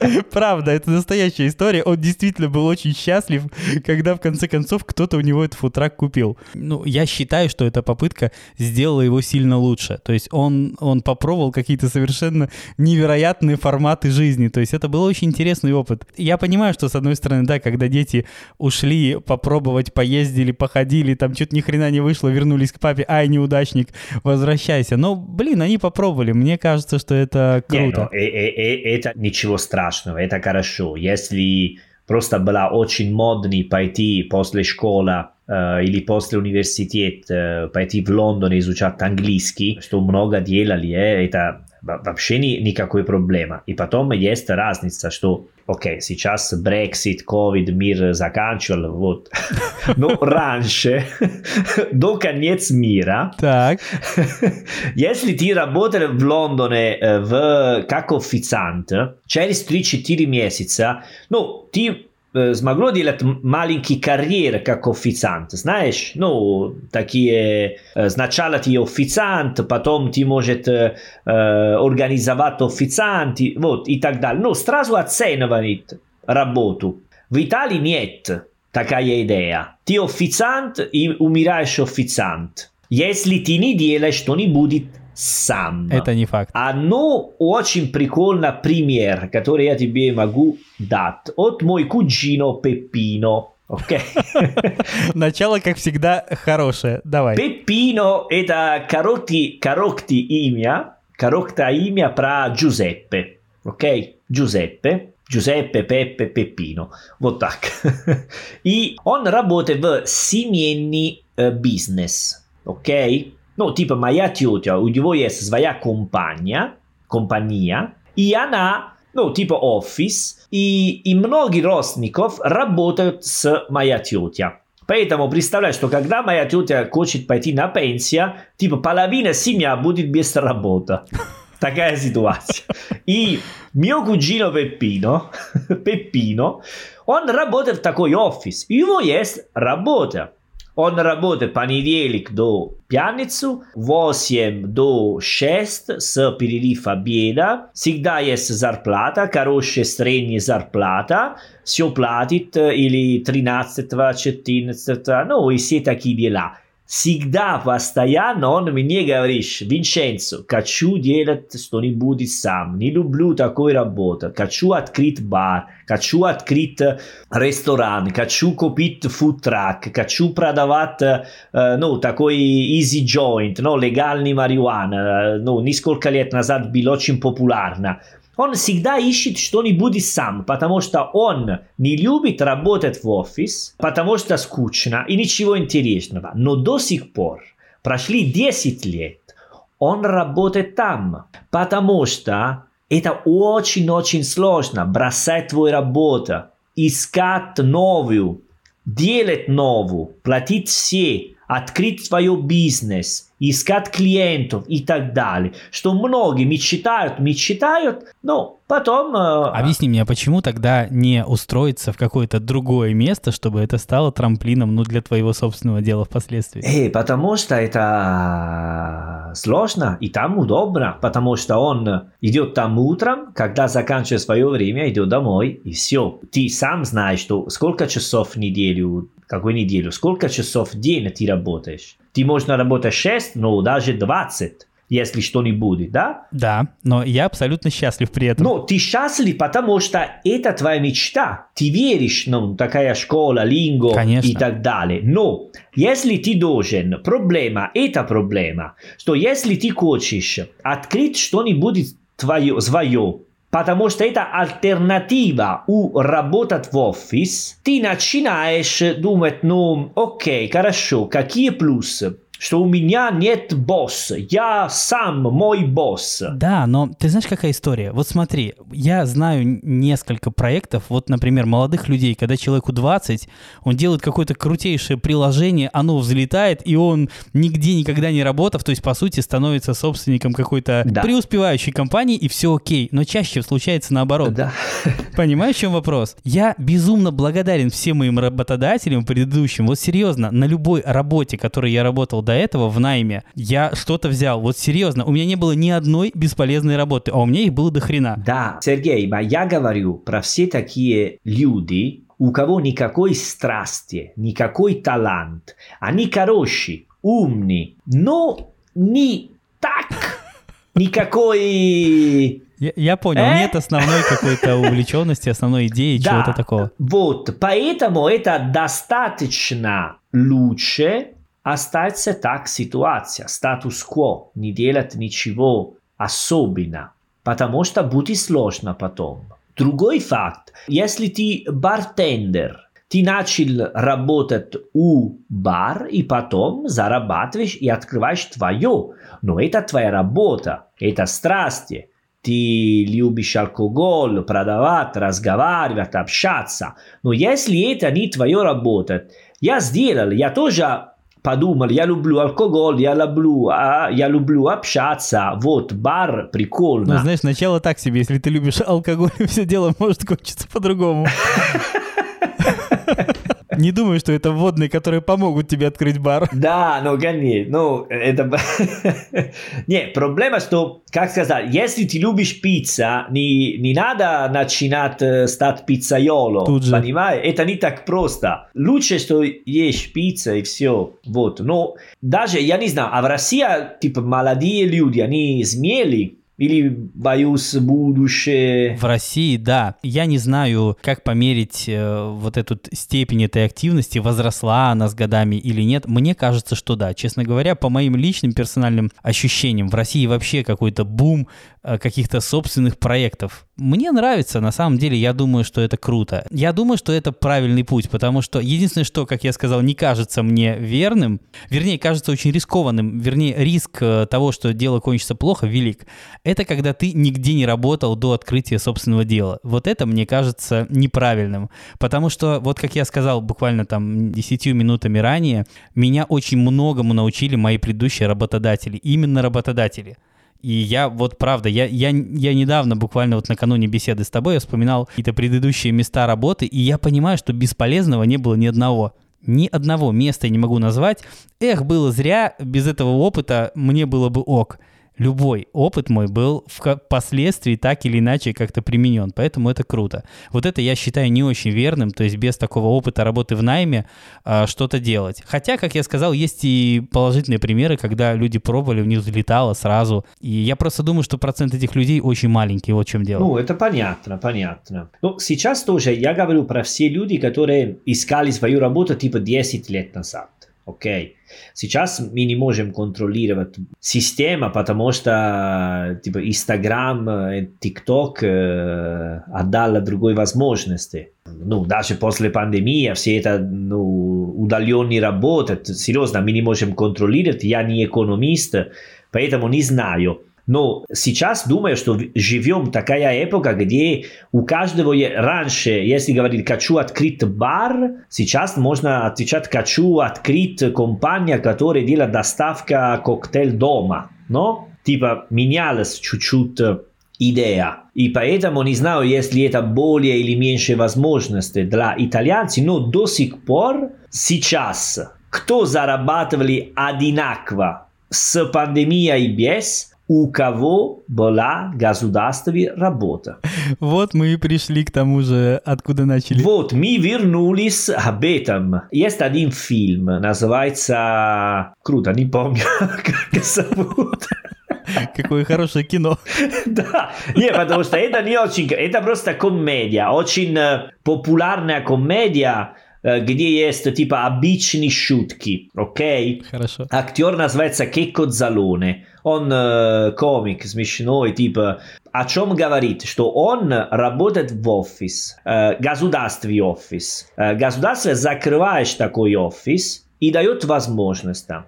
Правда, это настоящая история. Он действительно был очень счастлив, когда в конце концов кто-то у него этот футрак купил. Ну, я считаю, что эта попытка сделала его сильно лучше. То есть он, он попробовал какие-то совершенно невероятные форматы жизни. То есть это был очень интересный опыт. Я понимаю, что с одной стороны, да, когда дети ушли попробовать, поездили, походили, там что-то ни хрена не вышло, вернулись к папе, ай, неудачник, возвращайся. Но, блин, они попробовали. Мне кажется, что это круто. Не, ну, э, э, э, это ничего страшного, это хорошо. Если просто было очень модно пойти после школы э, или после университета, э, пойти в Лондон изучать английский, что много делали, э, это вообще ни, никакой проблема. И потом есть разница, что, окей, сейчас Brexit, COVID, мир заканчивал, вот. Но раньше, до конец мира, так. если ты работал в Лондоне в, как официант, через 3-4 месяца, ну, ты смогло делать маленькие карьеры как официант, знаешь, ну, такие, сначала ты официант, потом ты может э, организовать официант, вот, и так далее. Ну, сразу оценивает работу. В Италии нет такая идея. Ты официант и умираешь официант. Если ты не делаешь, то не будет сам. Это не факт. Оно очень прикольно пример, который я тебе могу дать. От мой куджино Пеппино. Окей. Начало, как всегда, хорошее. Давай. Пеппино – это короткий, короткий имя, короткое имя про Giuseppe. Окей? Giuseppe. Giuseppe, Peppe, Peppino. Вот так. И он работает в семейный бизнес. Окей? Ну, типа моя тетя, у него есть своя компания, компания, и она, ну, типа офис, и, и многие родственников работают с моя тетя. Поэтому представляешь, что когда моя тетя хочет пойти на пенсию, типа половина семья будет без работы. Такая ситуация. И mio cugino Peppino, Peppino, он работает в такой офис. У него есть работа. Он работает понедельник до пятницу, 8 до 6 с перерыв обеда. Всегда есть зарплата, хорошая средняя зарплата. Все платит или 13, 14, ну и все такие дела. Всегда, постоянно он мне говорит, Винченцо, хочу делать что-нибудь сам, не люблю такой работы, хочу открыть бар, хочу открыть ресторан, хочу купить фудтрак, хочу продавать, э, ну, такой easy joint, ну, легальный марихуана, ну, несколько лет назад был очень популярно. Он всегда ищет что-нибудь сам, потому что он не любит работать в офис, потому что скучно и ничего интересного. Но до сих пор, прошли 10 лет, он работает там, потому что это очень-очень сложно бросать твою работу, искать новую, делать новую, платить все, открыть свой бизнес, искать клиентов и так далее. Что многие мечтают, мечтают, но потом... Э, Объясни мне, а почему тогда не устроиться в какое-то другое место, чтобы это стало трамплином ну, для твоего собственного дела впоследствии? Э, потому что это сложно и там удобно, потому что он идет там утром, когда заканчивает свое время, идет домой и все. Ты сам знаешь, что сколько часов в неделю какую неделю, сколько часов в день ты работаешь. Ты можно работать 6, но даже 20 если что не будет, да? Да, но я абсолютно счастлив при этом. Но ты счастлив, потому что это твоя мечта. Ты веришь, ну, такая школа, линго Конечно. и так далее. Но если ты должен, проблема, это проблема, что если ты хочешь открыть что-нибудь твое, свое, Patamosteita alternativa u rabotat voffis, tina cinaesh dumet nom. Ok karashoka kie plus? Что у меня нет босса, я сам мой босс. Да, но ты знаешь, какая история? Вот смотри, я знаю несколько проектов, вот, например, молодых людей, когда человеку 20, он делает какое-то крутейшее приложение, оно взлетает, и он нигде никогда не работав, то есть, по сути, становится собственником какой-то да. преуспевающей компании, и все окей. Но чаще случается наоборот. Да. Понимаешь, в чем вопрос? Я безумно благодарен всем моим работодателям предыдущим. Вот серьезно, на любой работе, которой я работал до этого в найме я что-то взял. Вот серьезно, у меня не было ни одной бесполезной работы, а у меня их было до хрена. Да, Сергей, я говорю про все такие люди, у кого никакой страсти, никакой талант. Они хорошие, умные, но не так, никакой я, я понял, э? нет основной какой-то увлеченности, основной идеи, да, чего-то такого. Вот, поэтому это достаточно лучше, Остается так ситуация, статус-кво, не делать ничего особенно, потому что будет сложно потом. Другой факт, если ты бартендер, ты начал работать у бар и потом зарабатываешь и открываешь твое, но это твоя работа, это страсти. Ты любишь алкоголь, продавать, разговаривать, общаться. Но если это не твоя работа, я сделал, я тоже подумал, я люблю алкоголь, я люблю, а, я люблю общаться, вот, бар прикольно. Ну, знаешь, начало так себе, если ты любишь алкоголь, все дело может кончиться по-другому. Не думаю, что это водные, которые помогут тебе открыть бар. Да, ну, конечно. Ну, это... Не, проблема, что, как сказать, если ты любишь пицца, не, не надо начинать э, стать пиццайоло. Тут же. Понимаешь? Это не так просто. Лучше, что ешь пицца и все. Вот. Но даже, я не знаю, а в России, типа, молодые люди, они смели или боюсь будущее? В России, да. Я не знаю, как померить э, вот эту степень этой активности, возросла она с годами или нет. Мне кажется, что да. Честно говоря, по моим личным персональным ощущениям, в России вообще какой-то бум каких-то собственных проектов. Мне нравится, на самом деле, я думаю, что это круто. Я думаю, что это правильный путь, потому что единственное, что, как я сказал, не кажется мне верным, вернее, кажется очень рискованным, вернее, риск э, того, что дело кончится плохо, велик. Это когда ты нигде не работал до открытия собственного дела. Вот это мне кажется неправильным, потому что, вот как я сказал буквально там десятью минутами ранее, меня очень многому научили мои предыдущие работодатели, именно работодатели. И я вот правда, я, я, я недавно, буквально вот накануне беседы с тобой, я вспоминал какие-то предыдущие места работы, и я понимаю, что бесполезного не было ни одного. Ни одного места я не могу назвать. Эх, было зря, без этого опыта мне было бы ок. Любой опыт мой был впоследствии так или иначе как-то применен, поэтому это круто. Вот это я считаю не очень верным, то есть без такого опыта работы в найме а, что-то делать. Хотя, как я сказал, есть и положительные примеры, когда люди пробовали, у них взлетало сразу. И я просто думаю, что процент этих людей очень маленький, вот в чем дело. Ну, это понятно, понятно. Ну, сейчас тоже я говорю про все люди, которые искали свою работу типа 10 лет назад. Окей. Okay. Сейчас мы не можем контролировать систему, потому что типа Инстаграм, ТикТок э, отдал другой возможности. Ну, даже после пандемии все это ну, удаленно работает. Серьезно, мы не можем контролировать. Я не экономист, поэтому не знаю. Но сейчас думаю, что живем такая эпоха, где у каждого раньше, если говорить «хочу открыть бар», сейчас можно отвечать «хочу открыть компания, которая делает доставка коктейль дома». Но типа менялась чуть-чуть идея. И поэтому не знаю, если это более или меньше возможности для итальянцев, но до сих пор сейчас кто зарабатывали одинаково с пандемией и без, у кого была государственная работа. Вот мы и пришли к тому же, откуда начали. Вот, мы вернулись об этом. Есть один фильм, называется... Круто, не помню, как зовут. Какое хорошее кино. Да, не, потому что это не очень... Это просто комедия, очень популярная комедия, где есть типа обычные шутки, окей? Хорошо. Актер называется Кекко Залоне. Он э, комик смешной, типа, о чем говорит, что он работает в офис, э, государственный офис. Э, государство закрываешь такой офис и дает возможность там.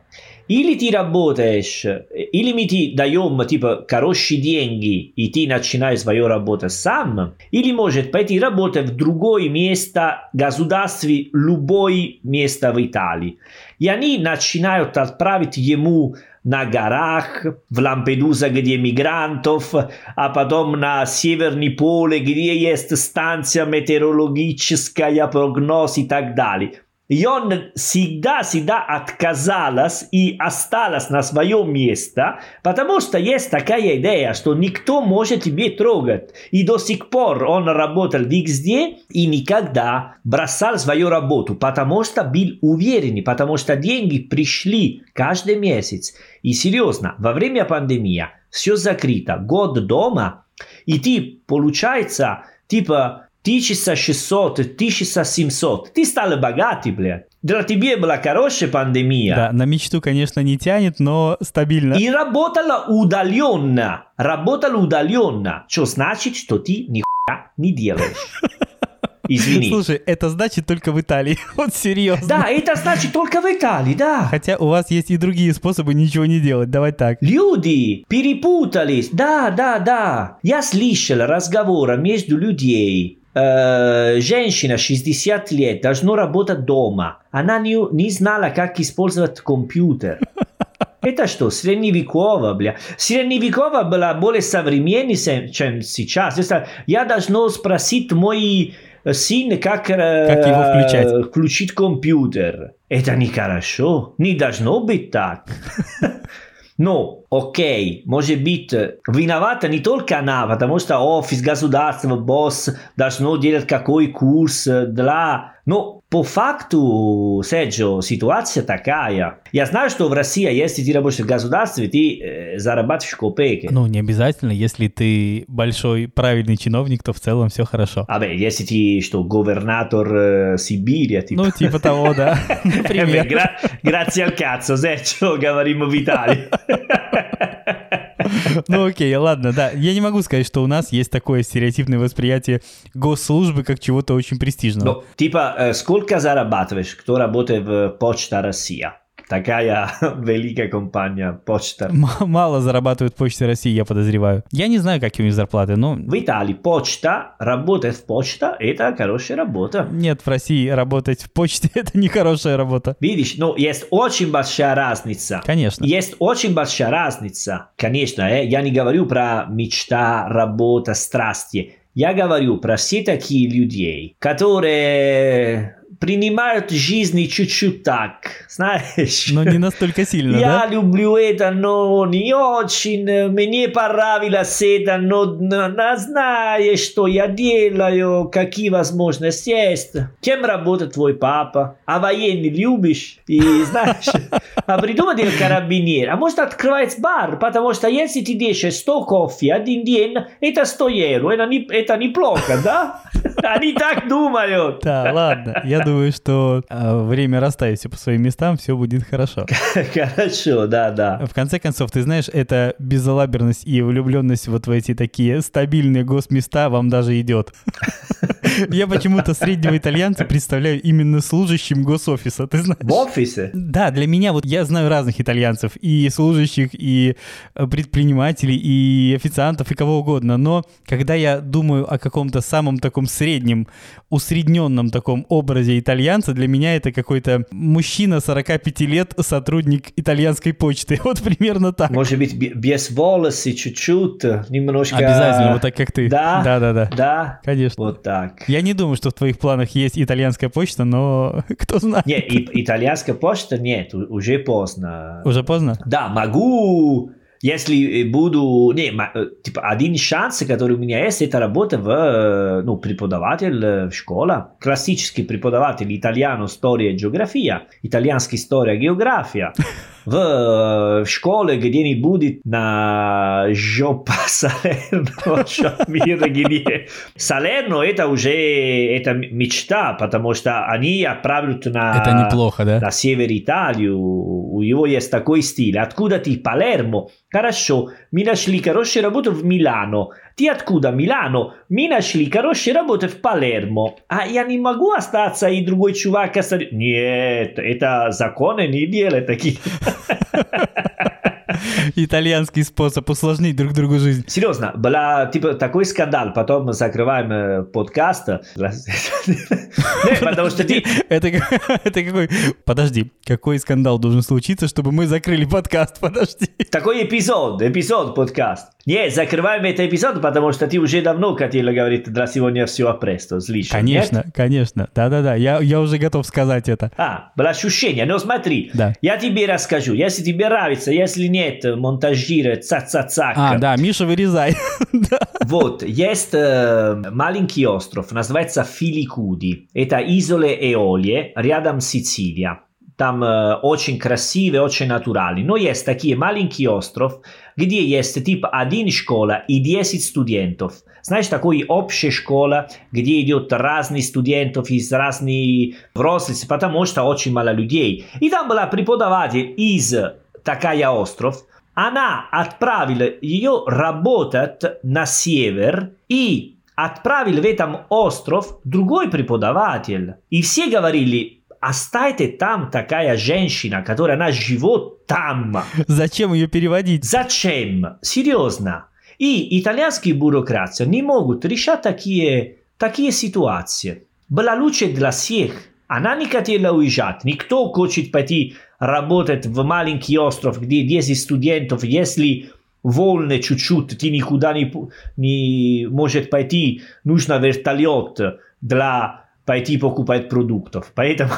Или ты работаешь, или мы тебе даем типа хорошие деньги, и ты начинаешь свою работу сам, или может пойти работать в другое место государстве, любое место в Италии. И они начинают отправить ему на горах, в Лампедуза, где мигрантов, а потом на Северный поле, где есть станция метеорологическая, прогноз и так далее. И он всегда, всегда отказалась и осталась на своем месте, потому что есть такая идея, что никто может тебе трогать. И до сих пор он работал везде и никогда бросал свою работу, потому что был уверен, потому что деньги пришли каждый месяц. И серьезно, во время пандемии все закрыто, год дома, и ты, получается, типа 1600, 1700. Ты стал богатый, блядь. Для тебя была хорошая пандемия. Да, на мечту, конечно, не тянет, но стабильно. И работала удаленно. Работала удаленно. Что значит, что ты ни не делаешь. Извини. Слушай, это значит только в Италии. Вот серьезно. Да, это значит только в Италии, да. Хотя у вас есть и другие способы ничего не делать. Давай так. Люди перепутались. Да, да, да. Я слышал разговоры между людей э, женщина 60 лет должна работать дома. Она не, не знала, как использовать компьютер. Это что, средневеково, бля? Средневеково была более современнее, чем сейчас. Я должен спросить мой сын, как, как его включать? включить компьютер. Это нехорошо. Не должно быть так. Но, окей, может быть, виновата не только она, потому что офис государства, босс должно делать какой курс для... Но по факту, Серджо, ситуация такая. Я знаю, что в России, если ты работаешь в государстве, ты э, зарабатываешь копейки. Ну, не обязательно. Если ты большой правильный чиновник, то в целом все хорошо. А бе, если ты что, губернатор э, Сибири, типа... Ну, типа того, да. Grazie al cazzo, Серджо, говорим в Италии. Ну окей, ладно, да. Я не могу сказать, что у нас есть такое стереотипное восприятие госслужбы как чего-то очень престижного. Ну, типа, э, сколько зарабатываешь, кто работает в Почта Россия? Такая великая компания почта. Мало зарабатывает почта России, я подозреваю. Я не знаю, какие у них зарплаты, но... В Италии почта, работать в почта – это хорошая работа. Нет, в России работать в почте – это не хорошая работа. Видишь, ну, есть очень большая разница. Конечно. Есть очень большая разница. Конечно, э, я не говорю про мечта, работа, страсти. Я говорю про все такие людей, которые принимают жизнь чуть-чуть так, знаешь. Но не настолько сильно, Я да? люблю это, но не очень. Мне понравилось это, но, но знаешь, что я делаю, какие возможности есть. Кем работает твой папа? А военный любишь? И знаешь, а придумай делать карабинер. А может открывать бар, потому что если ты держишь 100 кофе один день, это 100 евро. Это, не, это неплохо, да? Они так думают. Да, ладно. Я думаю, что э, время расставить все по своим местам, все будет хорошо. Хорошо, да, да. В конце концов, ты знаешь, эта безалаберность и влюбленность вот в эти такие стабильные госместа вам даже идет. Я почему-то среднего итальянца представляю именно служащим гософиса, ты знаешь? В офисе? Да, для меня вот я знаю разных итальянцев, и служащих, и э, предпринимателей, и официантов, и кого угодно, но когда я думаю о каком-то самом таком среднем, усредненном таком образе итальянца, для меня это какой-то мужчина 45 лет, сотрудник итальянской почты, вот примерно так. Может быть, бе- без волосы чуть-чуть, немножко... Обязательно, вот так как ты. Да? Да-да-да. Да? Конечно. Вот так. Я не думаю, что в твоих планах есть итальянская почта, но кто знает. Нет, итальянская почта нет, уже поздно. Уже поздно? Да, могу, если буду... Не, э, типа, один шанс, который у меня есть, это работа в, э, ну, преподаватель э, в школе. Классический преподаватель итальяно, история, география, итальянский история, география. В, э, в школе где-нибудь на жопа Салерно, мира где. Салерно это уже это мечта, потому что они отправят на... Это неплохо, да? на север Италии, у у него есть такой стиль. Откуда ты? Палермо. Хорошо, мы нашли хорошую работу в Милано. Ты откуда? Милано. Мы нашли хорошую работу в Палермо. А я не могу остаться, и другой чувак остается. Нет, это законы не делают такие. Итальянский способ усложнить друг другу жизнь. Серьезно, была типа такой скандал, потом мы закрываем э, подкаст. Потому что ты... Это, как- это какой... Подожди, какой скандал должен случиться, чтобы мы закрыли подкаст? Подожди. Такой эпизод, эпизод подкаст. Не, закрываем этот эпизод, потому что ты уже давно хотела говорить для сегодня все presto, слишком. Конечно, нет? конечно. Да-да-да, я, я уже готов сказать это. А, было ощущение. Но смотри, Да. я тебе расскажу. Если тебе нравится, если нет, монтажировать, цак-цак-цак. А, да, Миша, вырезай. Вот, есть э, маленький остров, называется Филикуди. Это изолы Эолие, рядом Сицилия. Там э, очень красивый, очень натуральный. Но есть такие маленький остров, где есть типа один школа и 10 студентов. Знаешь, такой общая школа, где идет разные студентов из разных взрослых, потому что очень мало людей. И там была преподаватель из такая остров, она отправила ее работать на север и отправил в этом остров другой преподаватель. И все говорили, оставьте там такая женщина, которая она живет там. Зачем ее переводить? Зачем? Серьезно. И итальянские бюрократы не могут решать такие, такие ситуации. Была лучше для всех. Она не хотела уезжать. Никто хочет пойти работать в маленький остров, где 10 студентов, если волны чуть-чуть, ты никуда не, не может пойти, нужно вертолет для пойти покупать продуктов. Поэтому...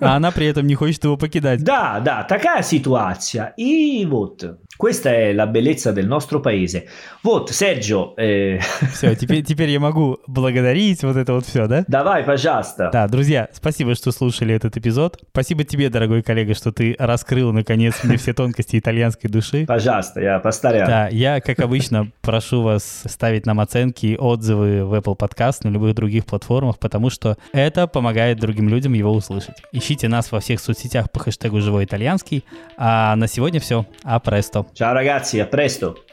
А она при этом не хочет его покидать. Да, да, такая ситуация. И вот, questa è la bellezza del nostro paese. Вот, Серджио, э, Все, теперь, теперь я могу благодарить вот это вот все, да? давай, пожалуйста. Да, друзья, спасибо, что слушали этот эпизод. Спасибо тебе, дорогой коллега, что ты раскрыл, наконец, мне все тонкости итальянской души. Пожалуйста, я постараюсь. Да, я, как обычно, прошу вас ставить нам оценки и отзывы в Apple Podcast, на любых других платформах, потому что это помогает другим людям его услышать. Ищите нас во всех соцсетях по хэштегу «Живой итальянский». А на сегодня все. А престо. Ciao ragazzi, a presto.